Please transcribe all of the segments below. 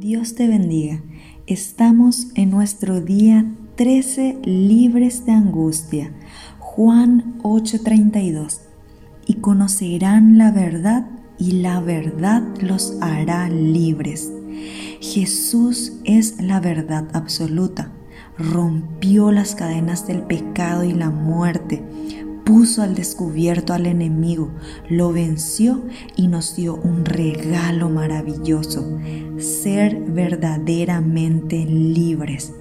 Dios te bendiga. Estamos en nuestro día 13 libres de angustia. Juan 8:32. Y conocerán la verdad y la verdad los hará libres. Jesús es la verdad absoluta. Rompió las cadenas del pecado y la muerte puso al descubierto al enemigo, lo venció y nos dio un regalo maravilloso, ser verdaderamente libres.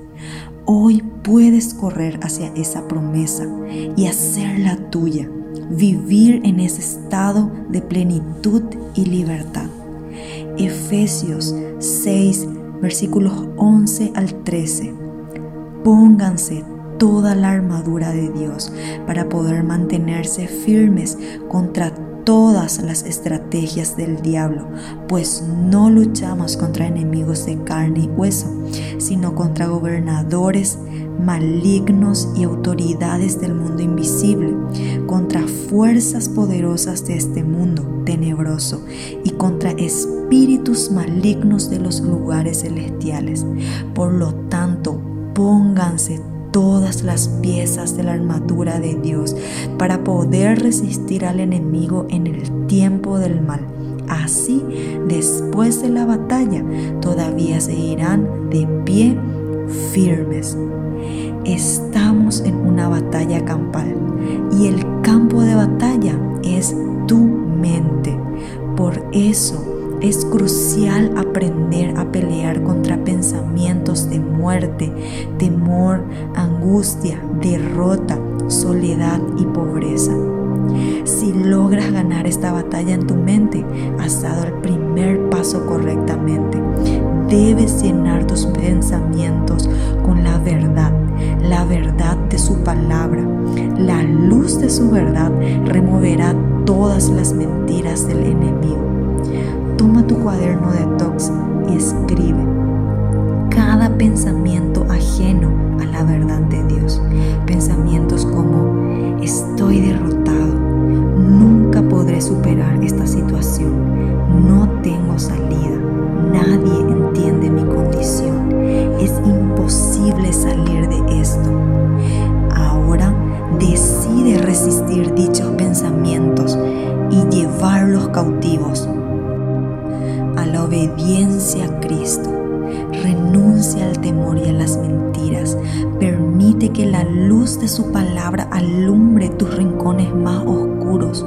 Hoy puedes correr hacia esa promesa y hacerla tuya, vivir en ese estado de plenitud y libertad. Efesios 6, versículos 11 al 13. Pónganse toda la armadura de Dios para poder mantenerse firmes contra todas las estrategias del diablo, pues no luchamos contra enemigos de carne y hueso, sino contra gobernadores malignos y autoridades del mundo invisible, contra fuerzas poderosas de este mundo tenebroso y contra espíritus malignos de los lugares celestiales. Por lo tanto, pónganse todas las piezas de la armadura de Dios para poder resistir al enemigo en el tiempo del mal. Así, después de la batalla, todavía seguirán de pie firmes. Estamos en una batalla campal y el campo de batalla es tu mente. Por eso, es crucial aprender a pelear contra pensamientos de muerte, temor, angustia, derrota, soledad y pobreza. Si logras ganar esta batalla en tu mente, has dado el primer paso correctamente. Debes llenar tus pensamientos con la verdad, la verdad de su palabra. La luz de su verdad removerá todas las mentiras del enemigo. Toma tu cuaderno de tox y escribe cada pensamiento ajeno a la verdad de Dios. Pensamientos como estoy derrotado, nunca podré superar esta situación, no tengo salida, nadie entiende mi condición, es imposible salir de esto. Ahora decide resistir dichos pensamientos y llevarlos cautivos obediencia a Cristo. Renuncia al temor y a las mentiras. Permite que la luz de su palabra alumbre tus rincones más oscuros.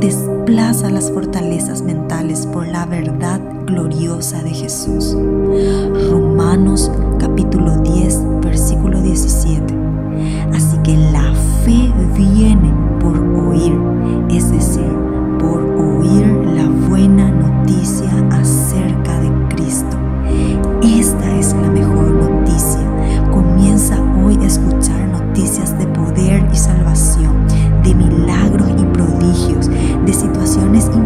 Desplaza las fortalezas mentales por la verdad gloriosa de Jesús. Romanos capítulo 10, versículo 17. Así que la fe viene situaciones